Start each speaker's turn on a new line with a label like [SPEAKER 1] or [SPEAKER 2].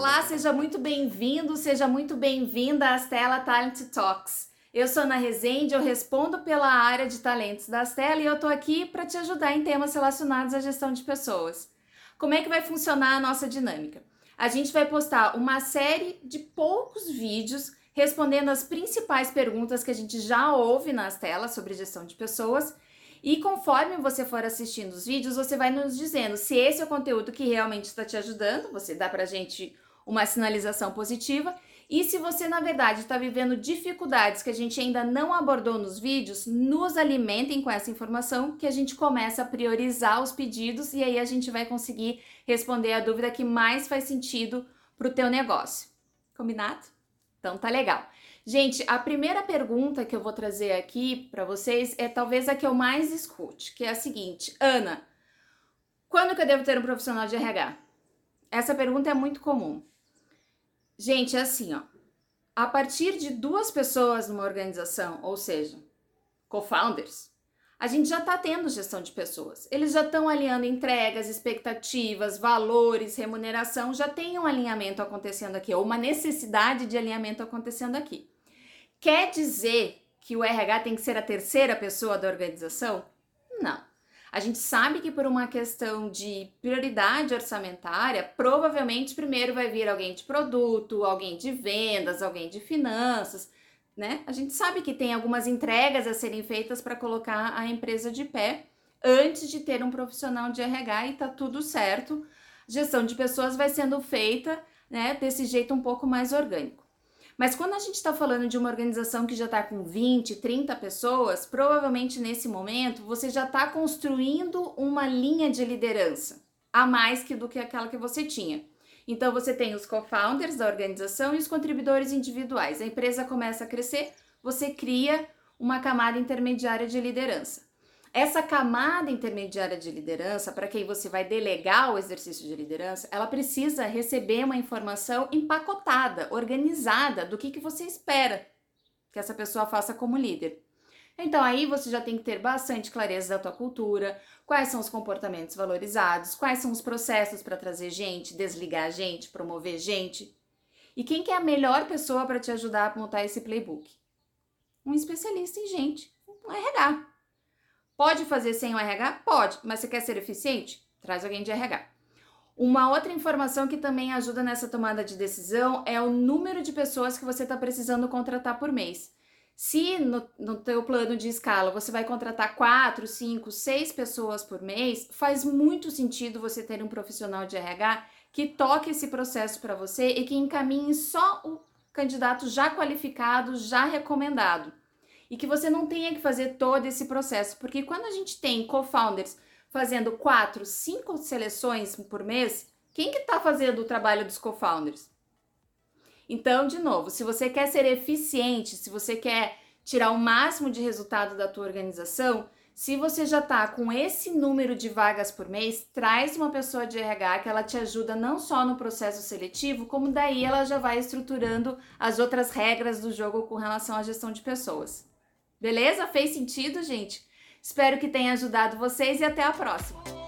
[SPEAKER 1] Olá, seja muito bem-vindo, seja muito bem-vinda à Stella Talent Talks. Eu sou Ana Rezende, eu respondo pela área de talentos da Stella e eu tô aqui para te ajudar em temas relacionados à gestão de pessoas. Como é que vai funcionar a nossa dinâmica? A gente vai postar uma série de poucos vídeos respondendo as principais perguntas que a gente já ouve nas telas sobre gestão de pessoas. E conforme você for assistindo os vídeos, você vai nos dizendo se esse é o conteúdo que realmente está te ajudando, você dá pra gente uma sinalização positiva. E se você, na verdade, está vivendo dificuldades que a gente ainda não abordou nos vídeos, nos alimentem com essa informação que a gente começa a priorizar os pedidos e aí a gente vai conseguir responder a dúvida que mais faz sentido para o teu negócio. Combinado? Então tá legal. Gente, a primeira pergunta que eu vou trazer aqui para vocês é talvez a que eu mais escute, que é a seguinte: Ana, quando que eu devo ter um profissional de RH? Essa pergunta é muito comum. Gente, é assim, ó. A partir de duas pessoas numa organização, ou seja, co-founders, a gente já está tendo gestão de pessoas. Eles já estão alinhando entregas, expectativas, valores, remuneração, já tem um alinhamento acontecendo aqui, ou uma necessidade de alinhamento acontecendo aqui. Quer dizer que o RH tem que ser a terceira pessoa da organização? Não. A gente sabe que por uma questão de prioridade orçamentária, provavelmente primeiro vai vir alguém de produto, alguém de vendas, alguém de finanças, né? A gente sabe que tem algumas entregas a serem feitas para colocar a empresa de pé antes de ter um profissional de RH e tá tudo certo. Gestão de pessoas vai sendo feita, né, desse jeito um pouco mais orgânico. Mas quando a gente está falando de uma organização que já está com 20, 30 pessoas, provavelmente nesse momento você já está construindo uma linha de liderança a mais que do que aquela que você tinha. Então você tem os co-founders da organização e os contribuidores individuais. A empresa começa a crescer, você cria uma camada intermediária de liderança. Essa camada intermediária de liderança, para quem você vai delegar o exercício de liderança, ela precisa receber uma informação empacotada, organizada do que, que você espera que essa pessoa faça como líder. Então aí você já tem que ter bastante clareza da tua cultura, quais são os comportamentos valorizados, quais são os processos para trazer gente, desligar gente, promover gente. E quem que é a melhor pessoa para te ajudar a montar esse playbook? Um especialista em gente, um RH. Pode fazer sem o RH? Pode, mas você quer ser eficiente? Traz alguém de RH. Uma outra informação que também ajuda nessa tomada de decisão é o número de pessoas que você está precisando contratar por mês. Se no, no teu plano de escala você vai contratar quatro, cinco, seis pessoas por mês, faz muito sentido você ter um profissional de RH que toque esse processo para você e que encaminhe só o candidato já qualificado, já recomendado e que você não tenha que fazer todo esse processo, porque quando a gente tem co-founders fazendo quatro, cinco seleções por mês, quem que está fazendo o trabalho dos co-founders? Então, de novo, se você quer ser eficiente, se você quer tirar o máximo de resultado da tua organização, se você já está com esse número de vagas por mês, traz uma pessoa de RH que ela te ajuda não só no processo seletivo, como daí ela já vai estruturando as outras regras do jogo com relação à gestão de pessoas. Beleza? Fez sentido, gente? Espero que tenha ajudado vocês e até a próxima!